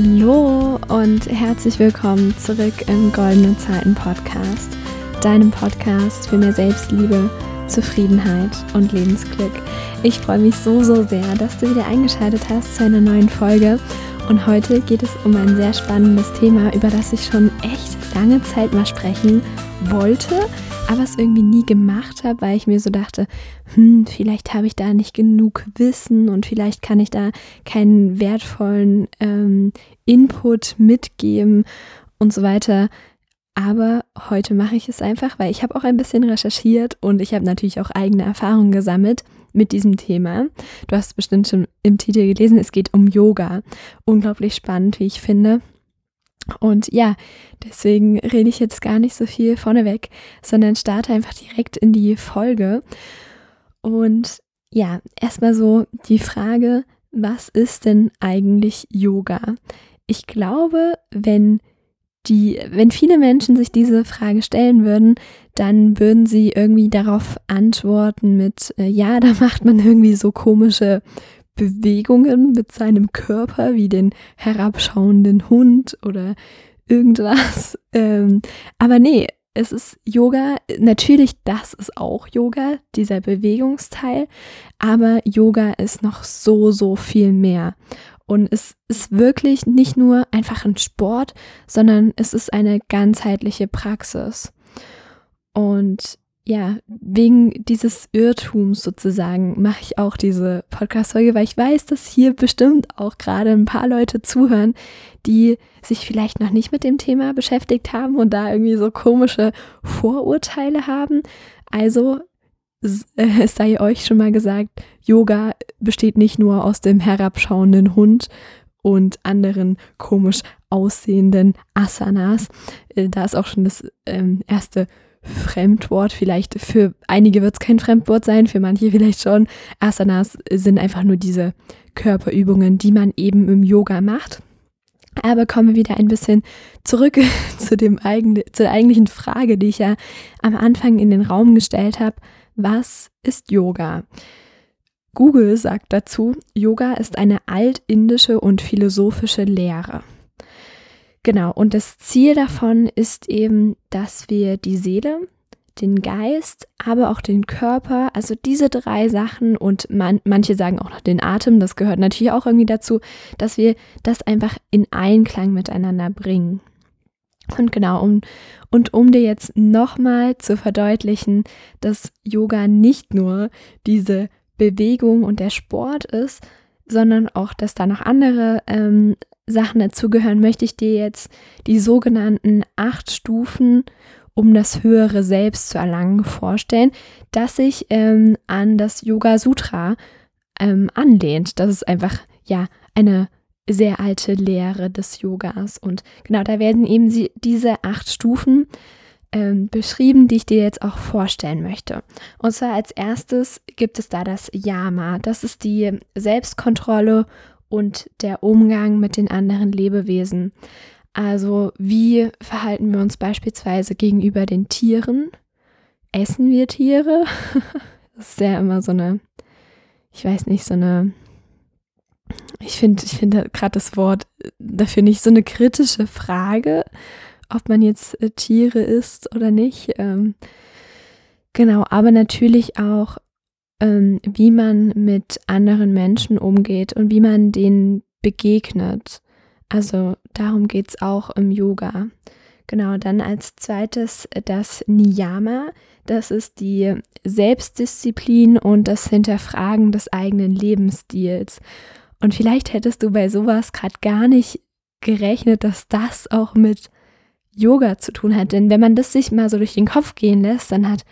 Hallo und herzlich willkommen zurück im Goldenen Zeiten Podcast, deinem Podcast für mehr Selbstliebe, Zufriedenheit und Lebensglück. Ich freue mich so, so sehr, dass du wieder eingeschaltet hast zu einer neuen Folge. Und heute geht es um ein sehr spannendes Thema, über das ich schon echt lange Zeit mal sprechen wollte, aber es irgendwie nie gemacht habe, weil ich mir so dachte, hm, vielleicht habe ich da nicht genug Wissen und vielleicht kann ich da keinen wertvollen ähm, Input mitgeben und so weiter. Aber heute mache ich es einfach, weil ich habe auch ein bisschen recherchiert und ich habe natürlich auch eigene Erfahrungen gesammelt mit diesem Thema. Du hast bestimmt schon im Titel gelesen, es geht um Yoga. Unglaublich spannend, wie ich finde. Und ja, deswegen rede ich jetzt gar nicht so viel vorneweg, sondern starte einfach direkt in die Folge. Und ja, erstmal so die Frage, was ist denn eigentlich Yoga? Ich glaube, wenn die, wenn viele Menschen sich diese Frage stellen würden, dann würden sie irgendwie darauf antworten mit, äh, ja, da macht man irgendwie so komische Bewegungen mit seinem Körper, wie den herabschauenden Hund oder irgendwas. Ähm, aber nee, es ist Yoga, natürlich, das ist auch Yoga, dieser Bewegungsteil, aber Yoga ist noch so, so viel mehr. Und es ist wirklich nicht nur einfach ein Sport, sondern es ist eine ganzheitliche Praxis. Und ja, wegen dieses Irrtums sozusagen mache ich auch diese Podcast-Folge, weil ich weiß, dass hier bestimmt auch gerade ein paar Leute zuhören, die sich vielleicht noch nicht mit dem Thema beschäftigt haben und da irgendwie so komische Vorurteile haben. Also äh, es sei euch schon mal gesagt, Yoga besteht nicht nur aus dem herabschauenden Hund und anderen komisch aussehenden Asanas. Äh, da ist auch schon das ähm, erste Fremdwort. Vielleicht für einige wird es kein Fremdwort sein, für manche vielleicht schon. Asanas sind einfach nur diese Körperübungen, die man eben im Yoga macht. Aber kommen wir wieder ein bisschen zurück zu, dem eigen, zu eigentlichen Frage, die ich ja am Anfang in den Raum gestellt habe. Was ist Yoga? Google sagt dazu, Yoga ist eine altindische und philosophische Lehre. Genau, und das Ziel davon ist eben, dass wir die Seele, den Geist, aber auch den Körper, also diese drei Sachen und man, manche sagen auch noch den Atem, das gehört natürlich auch irgendwie dazu, dass wir das einfach in Einklang miteinander bringen. Und genau, um, und um dir jetzt nochmal zu verdeutlichen, dass Yoga nicht nur diese Bewegung und der Sport ist, sondern auch, dass da noch andere ähm, Sachen dazugehören, möchte ich dir jetzt die sogenannten acht Stufen, um das höhere Selbst zu erlangen, vorstellen, das sich ähm, an das Yoga Sutra ähm, anlehnt. Das ist einfach ja eine sehr alte Lehre des Yogas. Und genau, da werden eben sie, diese acht Stufen ähm, beschrieben, die ich dir jetzt auch vorstellen möchte. Und zwar als erstes gibt es da das Yama. Das ist die Selbstkontrolle und der Umgang mit den anderen Lebewesen. Also wie verhalten wir uns beispielsweise gegenüber den Tieren? Essen wir Tiere? Das ist ja immer so eine, ich weiß nicht, so eine, ich finde, ich finde gerade das Wort dafür nicht so eine kritische Frage, ob man jetzt äh, Tiere isst oder nicht. Ähm, genau, aber natürlich auch, ähm, wie man mit anderen Menschen umgeht und wie man denen begegnet. Also darum geht es auch im Yoga. Genau, dann als zweites das Niyama. Das ist die Selbstdisziplin und das Hinterfragen des eigenen Lebensstils. Und vielleicht hättest du bei sowas gerade gar nicht gerechnet, dass das auch mit Yoga zu tun hat. Denn wenn man das sich mal so durch den Kopf gehen lässt, dann hat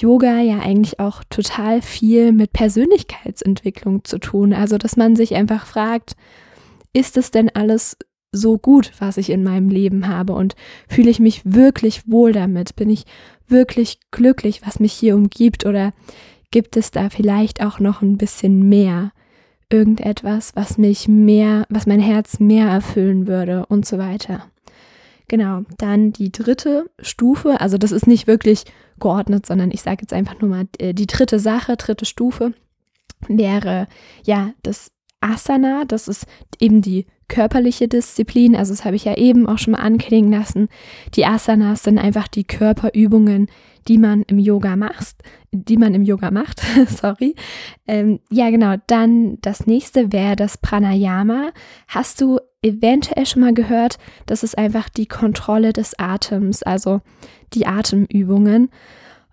Yoga ja eigentlich auch total viel mit Persönlichkeitsentwicklung zu tun. Also, dass man sich einfach fragt, ist es denn alles so gut, was ich in meinem Leben habe und fühle ich mich wirklich wohl damit? Bin ich wirklich glücklich, was mich hier umgibt oder gibt es da vielleicht auch noch ein bisschen mehr? Irgendetwas, was mich mehr, was mein Herz mehr erfüllen würde und so weiter. Genau, dann die dritte Stufe, also das ist nicht wirklich geordnet, sondern ich sage jetzt einfach nur mal äh, die dritte Sache, dritte Stufe wäre ja das Asana, das ist eben die körperliche Disziplin, also das habe ich ja eben auch schon mal anklingen lassen. Die Asanas sind einfach die Körperübungen, die man im Yoga macht, die man im Yoga macht, sorry. Ähm, ja, genau. Dann das nächste wäre das Pranayama. Hast du eventuell schon mal gehört? Das ist einfach die Kontrolle des Atems, also die Atemübungen.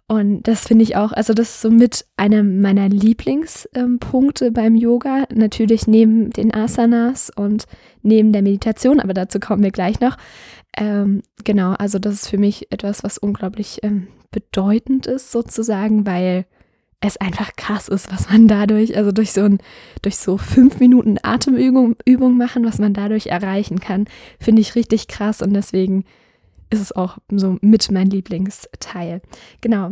Und das finde ich auch, also das ist somit einer meiner Lieblingspunkte ähm, beim Yoga. Natürlich neben den Asanas und neben der Meditation, aber dazu kommen wir gleich noch. Ähm, genau, also das ist für mich etwas, was unglaublich ähm, bedeutend ist, sozusagen, weil es einfach krass ist, was man dadurch, also durch so ein, durch so fünf Minuten Atemübung Übung machen, was man dadurch erreichen kann, finde ich richtig krass und deswegen ist es auch so mit mein Lieblingsteil. Genau.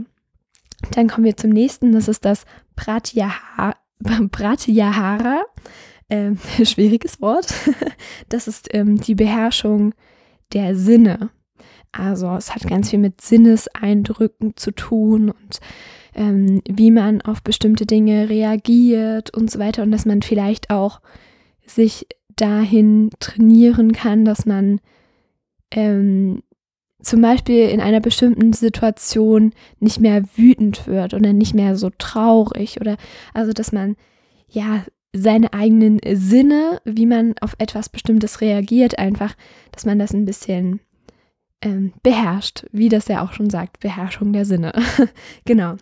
Dann kommen wir zum nächsten, das ist das Pratyahara. Ähm, schwieriges Wort. Das ist ähm, die Beherrschung der Sinne. Also es hat ganz viel mit Sinneseindrücken zu tun und ähm, wie man auf bestimmte Dinge reagiert und so weiter und dass man vielleicht auch sich dahin trainieren kann, dass man ähm, zum Beispiel in einer bestimmten Situation nicht mehr wütend wird oder nicht mehr so traurig oder also dass man ja seine eigenen Sinne, wie man auf etwas Bestimmtes reagiert, einfach, dass man das ein bisschen ähm, beherrscht, wie das ja auch schon sagt, Beherrschung der Sinne. genau.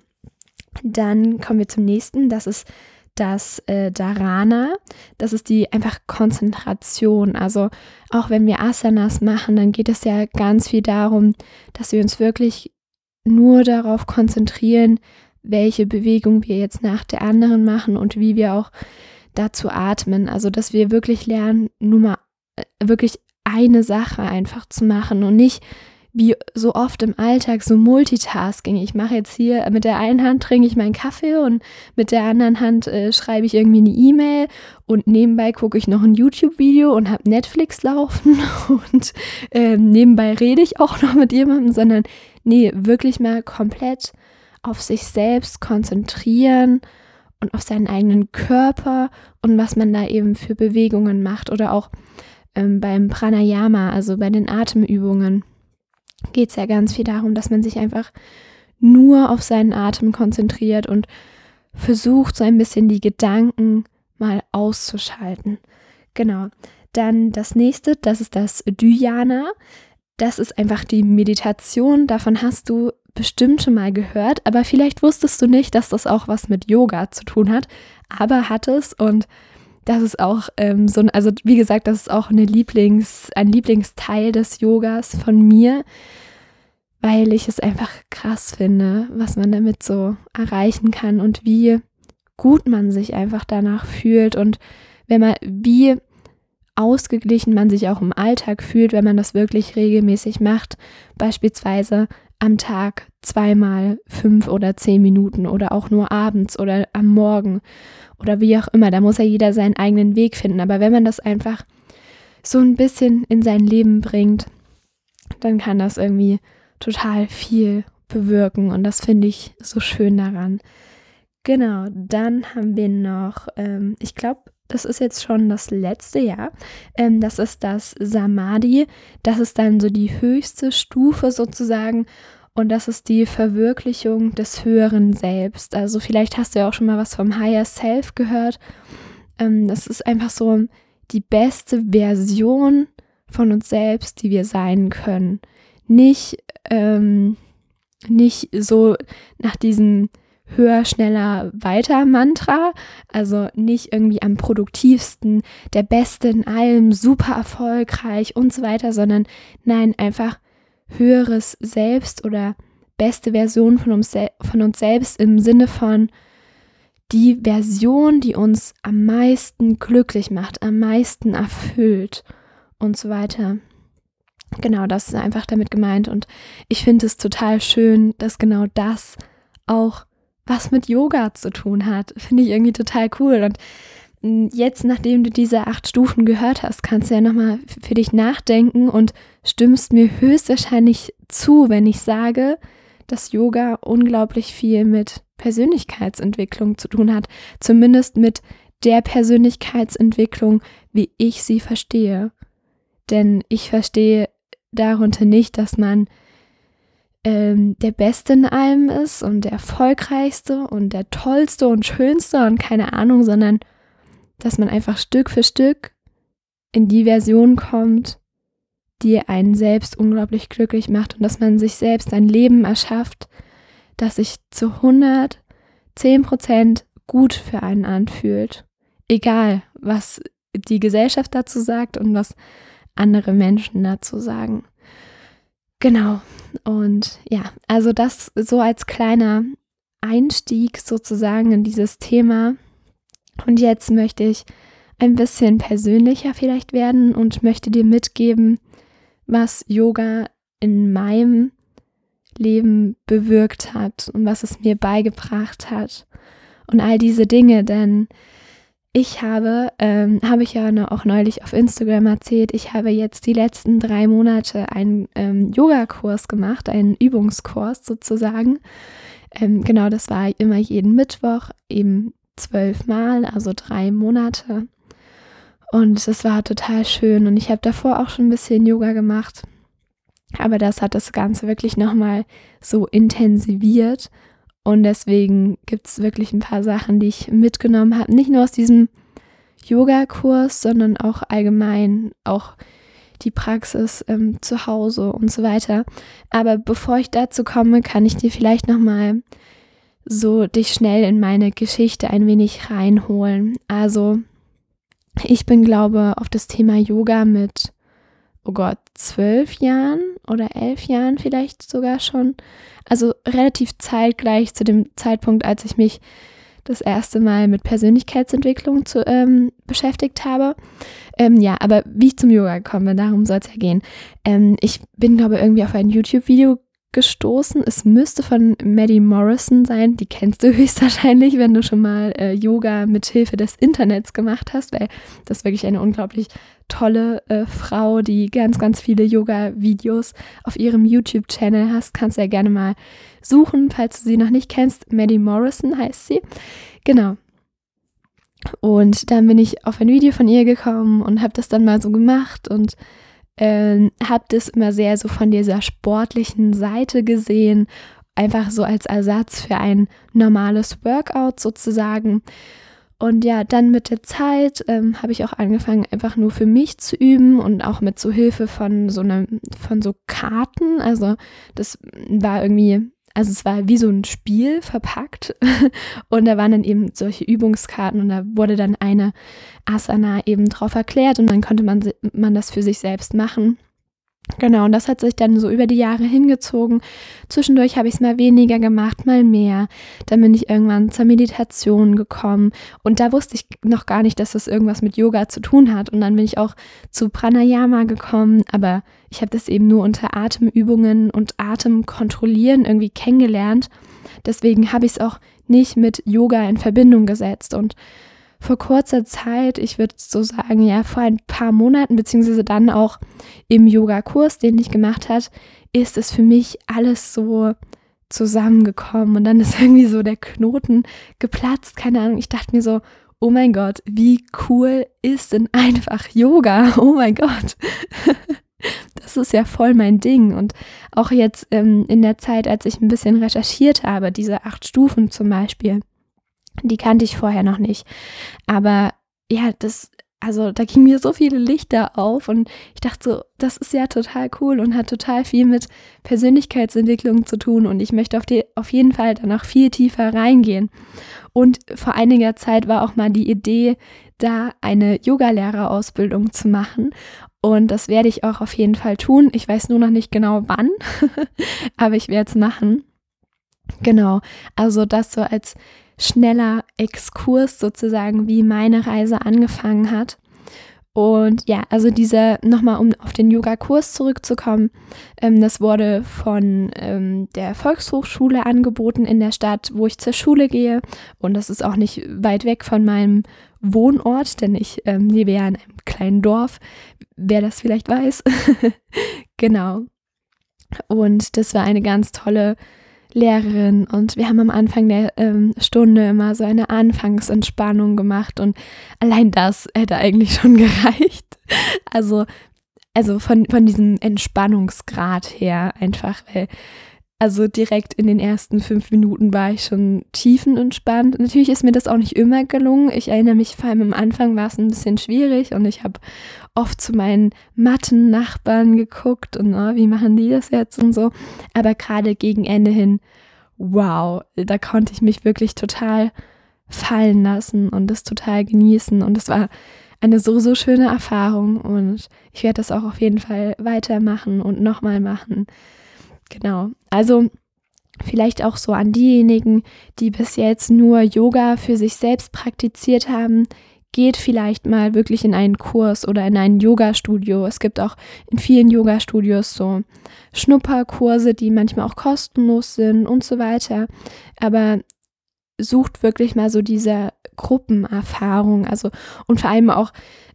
Dann kommen wir zum nächsten, das ist das äh, Dharana, das ist die einfach Konzentration. Also auch wenn wir Asanas machen, dann geht es ja ganz viel darum, dass wir uns wirklich nur darauf konzentrieren, welche Bewegung wir jetzt nach der anderen machen und wie wir auch dazu atmen. Also dass wir wirklich lernen, nur mal äh, wirklich eine Sache einfach zu machen und nicht wie so oft im Alltag so Multitasking. Ich mache jetzt hier mit der einen Hand trinke ich meinen Kaffee und mit der anderen Hand äh, schreibe ich irgendwie eine E-Mail und nebenbei gucke ich noch ein YouTube-Video und habe Netflix laufen und äh, nebenbei rede ich auch noch mit jemandem, sondern nee, wirklich mal komplett auf sich selbst konzentrieren und auf seinen eigenen Körper und was man da eben für Bewegungen macht oder auch ähm, beim Pranayama, also bei den Atemübungen geht es ja ganz viel darum, dass man sich einfach nur auf seinen Atem konzentriert und versucht, so ein bisschen die Gedanken mal auszuschalten. Genau. Dann das nächste, das ist das Dhyana. Das ist einfach die Meditation. Davon hast du bestimmt schon mal gehört, aber vielleicht wusstest du nicht, dass das auch was mit Yoga zu tun hat, aber hat es und das ist auch ähm, so, also wie gesagt, das ist auch eine Lieblings, ein Lieblingsteil des Yogas von mir, weil ich es einfach krass finde, was man damit so erreichen kann und wie gut man sich einfach danach fühlt und wenn man, wie ausgeglichen man sich auch im Alltag fühlt, wenn man das wirklich regelmäßig macht, beispielsweise am Tag zweimal fünf oder zehn Minuten oder auch nur abends oder am Morgen oder wie auch immer. Da muss ja jeder seinen eigenen Weg finden. Aber wenn man das einfach so ein bisschen in sein Leben bringt, dann kann das irgendwie total viel bewirken. Und das finde ich so schön daran. Genau, dann haben wir noch, ähm, ich glaube, das ist jetzt schon das letzte Jahr. Ähm, das ist das Samadhi. Das ist dann so die höchste Stufe sozusagen. Und das ist die Verwirklichung des höheren Selbst. Also vielleicht hast du ja auch schon mal was vom Higher Self gehört. Ähm, das ist einfach so die beste Version von uns selbst, die wir sein können. Nicht, ähm, nicht so nach diesem höher, schneller, weiter Mantra. Also nicht irgendwie am produktivsten, der Beste in allem, super erfolgreich und so weiter, sondern nein, einfach höheres Selbst oder beste Version von uns, von uns selbst im Sinne von die Version, die uns am meisten glücklich macht, am meisten erfüllt und so weiter. Genau, das ist einfach damit gemeint und ich finde es total schön, dass genau das auch was mit Yoga zu tun hat. Finde ich irgendwie total cool und jetzt, nachdem du diese acht Stufen gehört hast, kannst du ja nochmal für dich nachdenken und stimmst mir höchstwahrscheinlich zu, wenn ich sage, dass Yoga unglaublich viel mit Persönlichkeitsentwicklung zu tun hat. Zumindest mit der Persönlichkeitsentwicklung, wie ich sie verstehe. Denn ich verstehe darunter nicht, dass man ähm, der Beste in allem ist und der erfolgreichste und der tollste und schönste und keine Ahnung, sondern dass man einfach Stück für Stück in die Version kommt, die einen selbst unglaublich glücklich macht und dass man sich selbst ein Leben erschafft, das sich zu 110 Prozent gut für einen anfühlt. Egal, was die Gesellschaft dazu sagt und was andere Menschen dazu sagen. Genau. Und ja, also das so als kleiner Einstieg sozusagen in dieses Thema. Und jetzt möchte ich ein bisschen persönlicher vielleicht werden und möchte dir mitgeben, was Yoga in meinem Leben bewirkt hat und was es mir beigebracht hat und all diese Dinge, denn ich habe, ähm, habe ich ja auch neulich auf Instagram erzählt, ich habe jetzt die letzten drei Monate einen ähm, Yoga-Kurs gemacht, einen Übungskurs sozusagen. Ähm, genau, das war immer jeden Mittwoch, eben zwölfmal, also drei Monate. Und es war total schön. Und ich habe davor auch schon ein bisschen Yoga gemacht. Aber das hat das Ganze wirklich nochmal so intensiviert. Und deswegen gibt es wirklich ein paar Sachen, die ich mitgenommen habe. Nicht nur aus diesem Yoga-Kurs, sondern auch allgemein, auch die Praxis ähm, zu Hause und so weiter. Aber bevor ich dazu komme, kann ich dir vielleicht nochmal so dich schnell in meine Geschichte ein wenig reinholen. Also, ich bin, glaube, auf das Thema Yoga mit, oh Gott, zwölf Jahren oder elf Jahren vielleicht sogar schon also relativ zeitgleich zu dem Zeitpunkt, als ich mich das erste Mal mit Persönlichkeitsentwicklung zu, ähm, beschäftigt habe. Ähm, ja, aber wie ich zum Yoga gekommen bin, darum soll es ja gehen. Ähm, ich bin, glaube ich, irgendwie auf ein YouTube-Video gestoßen. Es müsste von Maddie Morrison sein. Die kennst du höchstwahrscheinlich, wenn du schon mal äh, Yoga mit Hilfe des Internets gemacht hast, weil das ist wirklich eine unglaublich tolle äh, Frau, die ganz, ganz viele Yoga-Videos auf ihrem YouTube-Channel hast. Kannst du ja gerne mal suchen, falls du sie noch nicht kennst. Maddie Morrison heißt sie. Genau. Und dann bin ich auf ein Video von ihr gekommen und habe das dann mal so gemacht und äh, habe das immer sehr so von dieser sportlichen Seite gesehen, einfach so als Ersatz für ein normales Workout sozusagen. Und ja, dann mit der Zeit ähm, habe ich auch angefangen, einfach nur für mich zu üben und auch mit so Hilfe von so einem, von so Karten. Also das war irgendwie, also es war wie so ein Spiel verpackt. und da waren dann eben solche Übungskarten und da wurde dann eine Asana eben drauf erklärt und dann konnte man, man das für sich selbst machen. Genau, und das hat sich dann so über die Jahre hingezogen. Zwischendurch habe ich es mal weniger gemacht, mal mehr. Dann bin ich irgendwann zur Meditation gekommen und da wusste ich noch gar nicht, dass das irgendwas mit Yoga zu tun hat. Und dann bin ich auch zu Pranayama gekommen, aber ich habe das eben nur unter Atemübungen und Atemkontrollieren irgendwie kennengelernt. Deswegen habe ich es auch nicht mit Yoga in Verbindung gesetzt und vor kurzer Zeit, ich würde so sagen, ja, vor ein paar Monaten, beziehungsweise dann auch im Yoga-Kurs, den ich gemacht habe, ist es für mich alles so zusammengekommen und dann ist irgendwie so der Knoten geplatzt, keine Ahnung. Ich dachte mir so, oh mein Gott, wie cool ist denn einfach Yoga? Oh mein Gott. Das ist ja voll mein Ding. Und auch jetzt ähm, in der Zeit, als ich ein bisschen recherchiert habe, diese acht Stufen zum Beispiel, die kannte ich vorher noch nicht. Aber ja, das, also da gingen mir so viele Lichter auf und ich dachte so, das ist ja total cool und hat total viel mit Persönlichkeitsentwicklung zu tun und ich möchte auf, die, auf jeden Fall danach viel tiefer reingehen. Und vor einiger Zeit war auch mal die Idee, da eine Yogalehrerausbildung zu machen. Und das werde ich auch auf jeden Fall tun. Ich weiß nur noch nicht genau wann, aber ich werde es machen. Genau, also das so als schneller Exkurs sozusagen, wie meine Reise angefangen hat. Und ja, also diese, nochmal um auf den Yoga-Kurs zurückzukommen, ähm, das wurde von ähm, der Volkshochschule angeboten in der Stadt, wo ich zur Schule gehe. Und das ist auch nicht weit weg von meinem Wohnort, denn ich ähm, lebe ja in einem kleinen Dorf, wer das vielleicht weiß. genau. Und das war eine ganz tolle Lehrerin und wir haben am Anfang der ähm, Stunde immer so eine Anfangsentspannung gemacht und allein das hätte eigentlich schon gereicht. Also, also von, von diesem Entspannungsgrad her einfach, weil also direkt in den ersten fünf Minuten war ich schon tiefenentspannt. Natürlich ist mir das auch nicht immer gelungen. Ich erinnere mich, vor allem am Anfang war es ein bisschen schwierig und ich habe oft zu meinen Matten-Nachbarn geguckt und oh, wie machen die das jetzt und so. Aber gerade gegen Ende hin, wow, da konnte ich mich wirklich total fallen lassen und das total genießen. Und es war eine so, so schöne Erfahrung und ich werde das auch auf jeden Fall weitermachen und nochmal machen. Genau. Also vielleicht auch so an diejenigen, die bis jetzt nur Yoga für sich selbst praktiziert haben, geht vielleicht mal wirklich in einen Kurs oder in ein Yoga-Studio. Es gibt auch in vielen Yoga-Studios so Schnupperkurse, die manchmal auch kostenlos sind und so weiter. Aber sucht wirklich mal so diese Gruppenerfahrung, also und vor allem auch,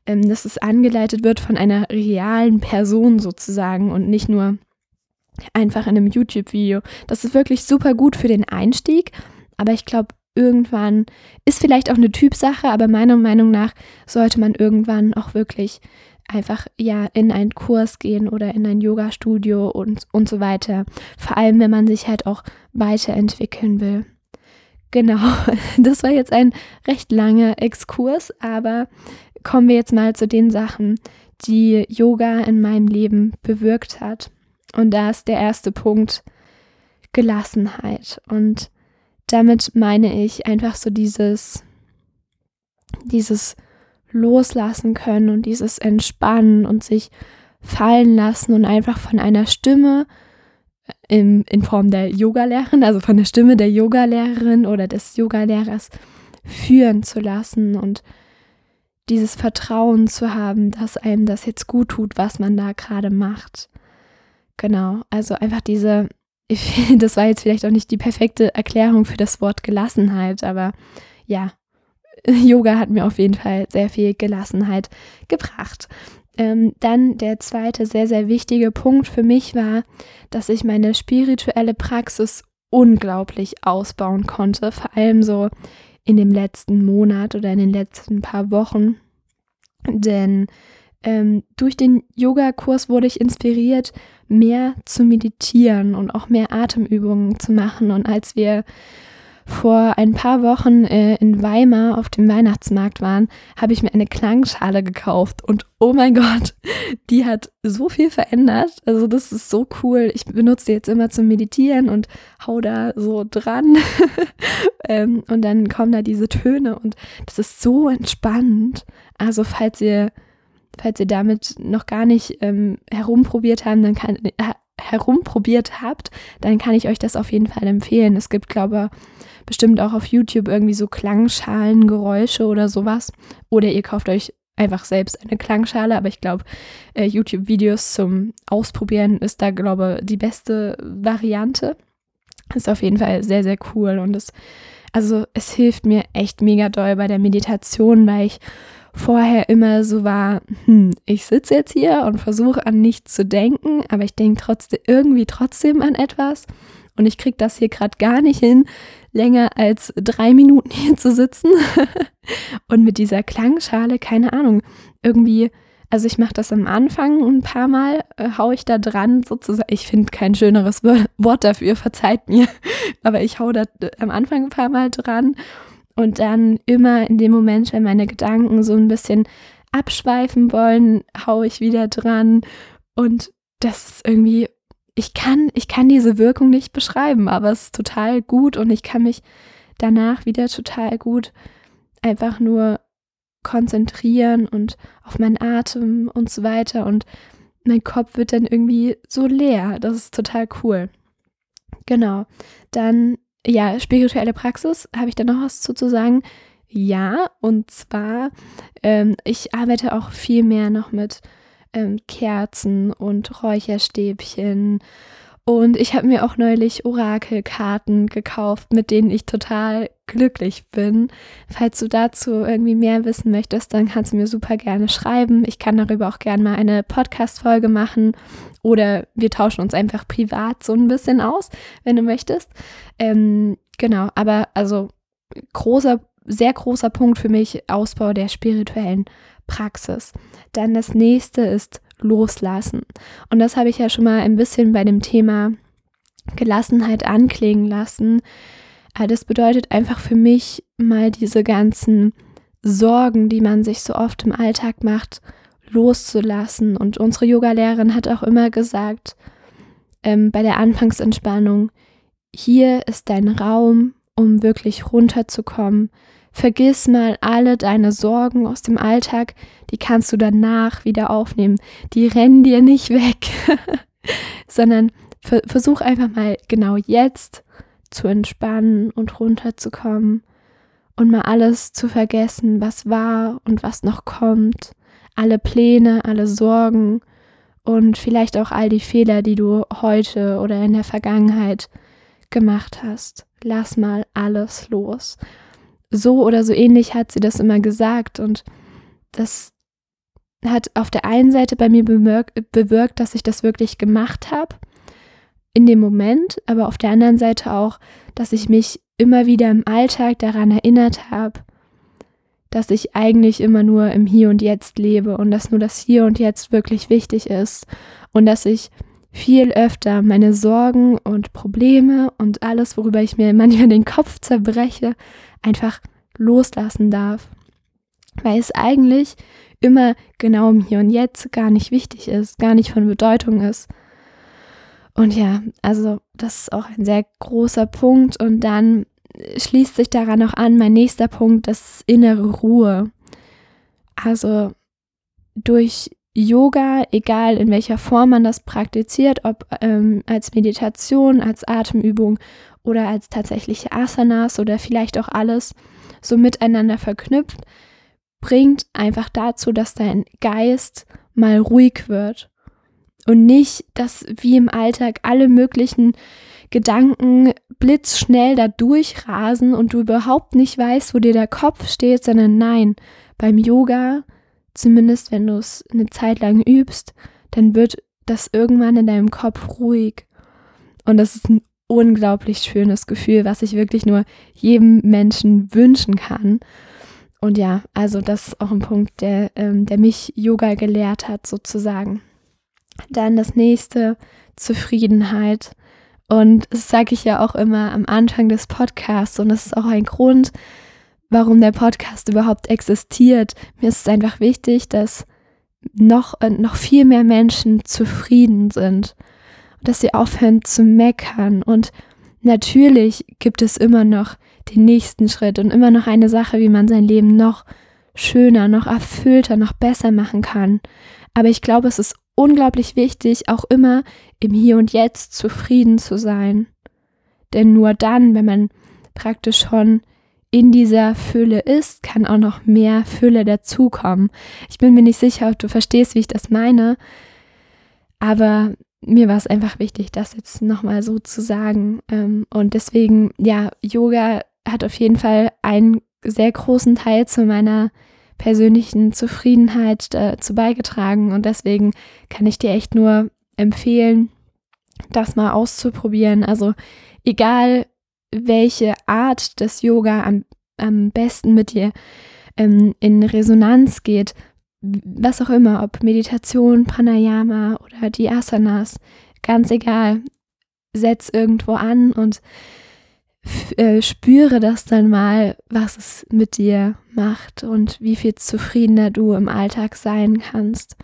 ähm, dass es angeleitet wird von einer realen Person sozusagen und nicht nur einfach in einem YouTube-Video. Das ist wirklich super gut für den Einstieg, aber ich glaube, irgendwann ist vielleicht auch eine Typsache, aber meiner Meinung nach sollte man irgendwann auch wirklich einfach ja in einen Kurs gehen oder in ein Yoga-Studio und, und so weiter. Vor allem, wenn man sich halt auch weiterentwickeln will. Genau, das war jetzt ein recht langer Exkurs, aber kommen wir jetzt mal zu den Sachen, die Yoga in meinem Leben bewirkt hat. Und da ist der erste Punkt Gelassenheit. Und damit meine ich einfach so dieses, dieses Loslassen können und dieses Entspannen und sich fallen lassen und einfach von einer Stimme in, in Form der Yogalehrerin, also von der Stimme der Yogalehrerin oder des Yogalehrers führen zu lassen und dieses Vertrauen zu haben, dass einem das jetzt gut tut, was man da gerade macht. Genau, also einfach diese, ich, das war jetzt vielleicht auch nicht die perfekte Erklärung für das Wort Gelassenheit, aber ja, Yoga hat mir auf jeden Fall sehr viel Gelassenheit gebracht. Ähm, dann der zweite sehr, sehr wichtige Punkt für mich war, dass ich meine spirituelle Praxis unglaublich ausbauen konnte, vor allem so in dem letzten Monat oder in den letzten paar Wochen. Denn ähm, durch den Yogakurs wurde ich inspiriert, mehr zu meditieren und auch mehr Atemübungen zu machen. Und als wir vor ein paar Wochen äh, in Weimar auf dem Weihnachtsmarkt waren, habe ich mir eine Klangschale gekauft und oh mein Gott, die hat so viel verändert. Also das ist so cool. Ich benutze die jetzt immer zum Meditieren und hau da so dran ähm, und dann kommen da diese Töne und das ist so entspannend. Also falls ihr falls ihr damit noch gar nicht ähm, herumprobiert haben, dann kann, äh, herumprobiert habt, dann kann ich euch das auf jeden Fall empfehlen. Es gibt, glaube ich, bestimmt auch auf YouTube irgendwie so Klangschalengeräusche oder sowas. Oder ihr kauft euch einfach selbst eine Klangschale, aber ich glaube, äh, YouTube-Videos zum Ausprobieren ist da, glaube ich, die beste Variante. Ist auf jeden Fall sehr, sehr cool und es, also es hilft mir echt mega doll bei der Meditation, weil ich vorher immer so war, hm, ich sitze jetzt hier und versuche an nichts zu denken, aber ich denke trotzdem irgendwie trotzdem an etwas und ich kriege das hier gerade gar nicht hin, länger als drei Minuten hier zu sitzen und mit dieser Klangschale, keine Ahnung, irgendwie also ich mache das am Anfang ein paar Mal, äh, haue ich da dran sozusagen. Ich finde kein schöneres Wort dafür, verzeiht mir. Aber ich hau da äh, am Anfang ein paar Mal dran und dann immer in dem Moment, wenn meine Gedanken so ein bisschen abschweifen wollen, haue ich wieder dran. Und das ist irgendwie, ich kann, ich kann diese Wirkung nicht beschreiben, aber es ist total gut und ich kann mich danach wieder total gut einfach nur konzentrieren und auf meinen Atem und so weiter. Und mein Kopf wird dann irgendwie so leer. Das ist total cool. Genau. Dann ja, spirituelle Praxis, habe ich da noch was zu, sagen? Ja, und zwar, ähm, ich arbeite auch viel mehr noch mit ähm, Kerzen und Räucherstäbchen Und ich habe mir auch neulich Orakelkarten gekauft, mit denen ich total glücklich bin. Falls du dazu irgendwie mehr wissen möchtest, dann kannst du mir super gerne schreiben. Ich kann darüber auch gerne mal eine Podcast-Folge machen oder wir tauschen uns einfach privat so ein bisschen aus, wenn du möchtest. Ähm, genau, aber also großer, sehr großer Punkt für mich, Ausbau der spirituellen Praxis. Dann das nächste ist Loslassen. Und das habe ich ja schon mal ein bisschen bei dem Thema Gelassenheit anklingen lassen. Äh, das bedeutet einfach für mich mal diese ganzen Sorgen, die man sich so oft im Alltag macht, loszulassen. Und unsere Yogalehrerin hat auch immer gesagt, ähm, bei der Anfangsentspannung, hier ist dein Raum, um wirklich runterzukommen. Vergiss mal alle deine Sorgen aus dem Alltag, die kannst du danach wieder aufnehmen. Die rennen dir nicht weg, sondern versuch einfach mal genau jetzt zu entspannen und runterzukommen und mal alles zu vergessen, was war und was noch kommt. Alle Pläne, alle Sorgen und vielleicht auch all die Fehler, die du heute oder in der Vergangenheit gemacht hast. Lass mal alles los. So oder so ähnlich hat sie das immer gesagt und das hat auf der einen Seite bei mir bewirkt, dass ich das wirklich gemacht habe in dem Moment, aber auf der anderen Seite auch, dass ich mich immer wieder im Alltag daran erinnert habe, dass ich eigentlich immer nur im Hier und Jetzt lebe und dass nur das Hier und Jetzt wirklich wichtig ist und dass ich viel öfter meine Sorgen und Probleme und alles, worüber ich mir manchmal den Kopf zerbreche, einfach loslassen darf. Weil es eigentlich immer genau im Hier und Jetzt gar nicht wichtig ist, gar nicht von Bedeutung ist. Und ja, also das ist auch ein sehr großer Punkt. Und dann schließt sich daran noch an, mein nächster Punkt, das innere Ruhe. Also durch Yoga, egal in welcher Form man das praktiziert, ob ähm, als Meditation, als Atemübung oder als tatsächliche Asanas oder vielleicht auch alles so miteinander verknüpft, bringt einfach dazu, dass dein Geist mal ruhig wird und nicht, dass wie im Alltag alle möglichen Gedanken blitzschnell da durchrasen und du überhaupt nicht weißt, wo dir der Kopf steht, sondern nein, beim Yoga, zumindest wenn du es eine Zeit lang übst, dann wird das irgendwann in deinem Kopf ruhig. Und das ist ein unglaublich schönes Gefühl, was ich wirklich nur jedem Menschen wünschen kann. Und ja, also das ist auch ein Punkt, der, ähm, der mich Yoga gelehrt hat, sozusagen. Dann das nächste, Zufriedenheit. Und das sage ich ja auch immer am Anfang des Podcasts. Und das ist auch ein Grund, warum der Podcast überhaupt existiert. Mir ist es einfach wichtig, dass noch, äh, noch viel mehr Menschen zufrieden sind. Dass sie aufhören zu meckern. Und natürlich gibt es immer noch den nächsten Schritt und immer noch eine Sache, wie man sein Leben noch schöner, noch erfüllter, noch besser machen kann. Aber ich glaube, es ist unglaublich wichtig, auch immer im Hier und Jetzt zufrieden zu sein. Denn nur dann, wenn man praktisch schon in dieser Fülle ist, kann auch noch mehr Fülle dazukommen. Ich bin mir nicht sicher, ob du verstehst, wie ich das meine, aber mir war es einfach wichtig, das jetzt nochmal so zu sagen. Ähm, und deswegen, ja, Yoga hat auf jeden Fall einen sehr großen Teil zu meiner persönlichen Zufriedenheit dazu beigetragen. Und deswegen kann ich dir echt nur empfehlen, das mal auszuprobieren. Also egal, welche Art des Yoga am, am besten mit dir ähm, in Resonanz geht, was auch immer, ob Meditation, Pranayama oder die Asanas, ganz egal, setz irgendwo an und äh, spüre das dann mal, was es mit dir macht und wie viel zufriedener du im Alltag sein kannst.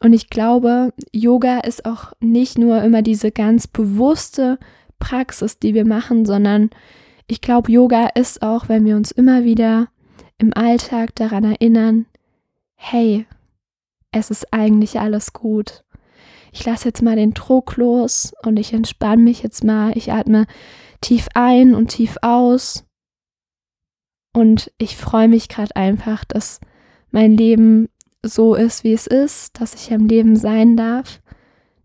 Und ich glaube, Yoga ist auch nicht nur immer diese ganz bewusste Praxis, die wir machen, sondern ich glaube, Yoga ist auch, wenn wir uns immer wieder im Alltag daran erinnern, hey, es ist eigentlich alles gut. Ich lasse jetzt mal den Druck los und ich entspanne mich jetzt mal. Ich atme tief ein und tief aus. Und ich freue mich gerade einfach, dass mein Leben so ist, wie es ist, dass ich am Leben sein darf,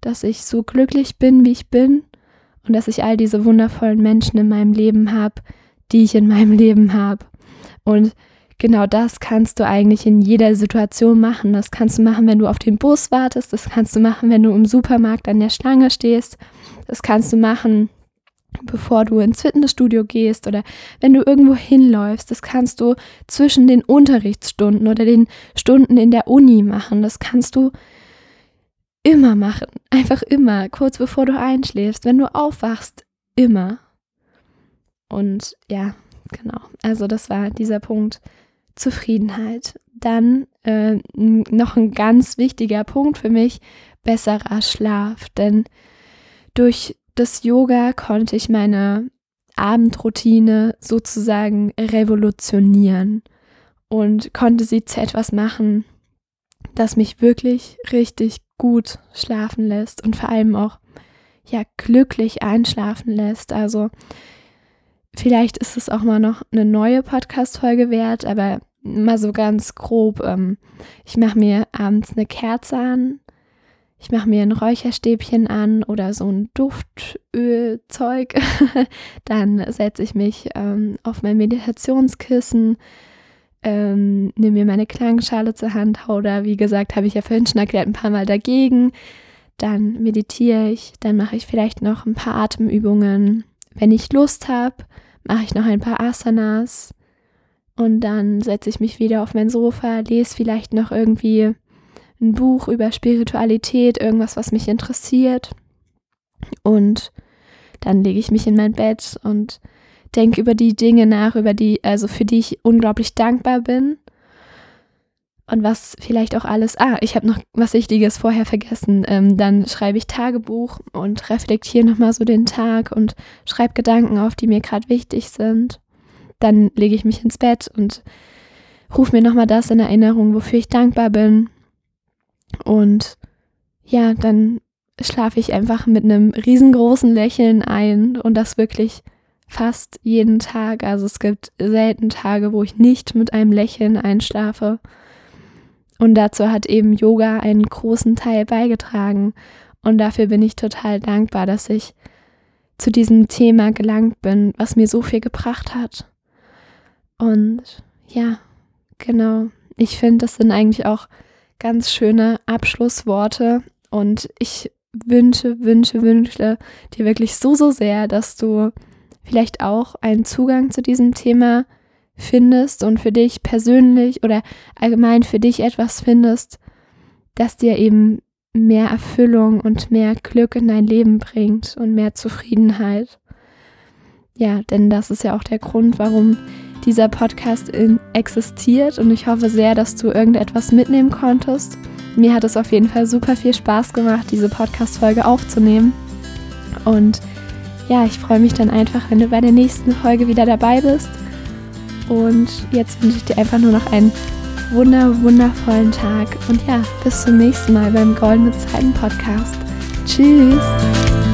dass ich so glücklich bin, wie ich bin und dass ich all diese wundervollen Menschen in meinem Leben habe, die ich in meinem Leben habe. Und genau das kannst du eigentlich in jeder Situation machen. Das kannst du machen, wenn du auf den Bus wartest. Das kannst du machen, wenn du im Supermarkt an der Schlange stehst. Das kannst du machen, bevor du ins Fitnessstudio gehst oder wenn du irgendwo hinläufst. Das kannst du zwischen den Unterrichtsstunden oder den Stunden in der Uni machen. Das kannst du immer machen. Einfach immer, kurz bevor du einschläfst, wenn du aufwachst, immer. Und ja, genau. Also das war dieser Punkt Zufriedenheit. Dann äh, noch ein ganz wichtiger Punkt für mich, besserer Schlaf. Denn durch das Yoga konnte ich meine Abendroutine sozusagen revolutionieren und konnte sie zu etwas machen, das mich wirklich richtig gut schlafen lässt und vor allem auch ja glücklich einschlafen lässt. Also vielleicht ist es auch mal noch eine neue Podcast-Folge wert, aber mal so ganz grob. Ähm, ich mache mir abends eine Kerze an, ich mache mir ein Räucherstäbchen an oder so ein Duftölzeug. Dann setze ich mich ähm, auf mein Meditationskissen, ähm, nehme mir meine Klangschale zur Hand, hau da, wie gesagt, habe ich ja vorhin schon erklärt, ein paar Mal dagegen. Dann meditiere ich, dann mache ich vielleicht noch ein paar Atemübungen. Wenn ich Lust habe, mache ich noch ein paar Asanas. Und dann setze ich mich wieder auf mein Sofa, lese vielleicht noch irgendwie ein Buch über Spiritualität, irgendwas, was mich interessiert. Und dann lege ich mich in mein Bett und denke über die Dinge nach, über die, also für die ich unglaublich dankbar bin. Und was vielleicht auch alles, ah, ich habe noch was Wichtiges vorher vergessen. Ähm, dann schreibe ich Tagebuch und reflektiere nochmal so den Tag und schreibe Gedanken auf, die mir gerade wichtig sind. Dann lege ich mich ins Bett und rufe mir nochmal das in Erinnerung, wofür ich dankbar bin. Und ja, dann schlafe ich einfach mit einem riesengroßen Lächeln ein und das wirklich fast jeden Tag. Also es gibt selten Tage, wo ich nicht mit einem Lächeln einschlafe. Und dazu hat eben Yoga einen großen Teil beigetragen. Und dafür bin ich total dankbar, dass ich zu diesem Thema gelangt bin, was mir so viel gebracht hat. Und ja, genau. Ich finde, das sind eigentlich auch ganz schöne Abschlussworte. Und ich wünsche, wünsche, wünsche dir wirklich so, so sehr, dass du vielleicht auch einen Zugang zu diesem Thema findest und für dich persönlich oder allgemein für dich etwas findest, das dir eben mehr Erfüllung und mehr Glück in dein Leben bringt und mehr Zufriedenheit. Ja, denn das ist ja auch der Grund, warum dieser Podcast existiert und ich hoffe sehr, dass du irgendetwas mitnehmen konntest. Mir hat es auf jeden Fall super viel Spaß gemacht, diese Podcast-Folge aufzunehmen. Und ja, ich freue mich dann einfach, wenn du bei der nächsten Folge wieder dabei bist. Und jetzt wünsche ich dir einfach nur noch einen wunder, wundervollen Tag. Und ja, bis zum nächsten Mal beim Goldene Zeiten Podcast. Tschüss!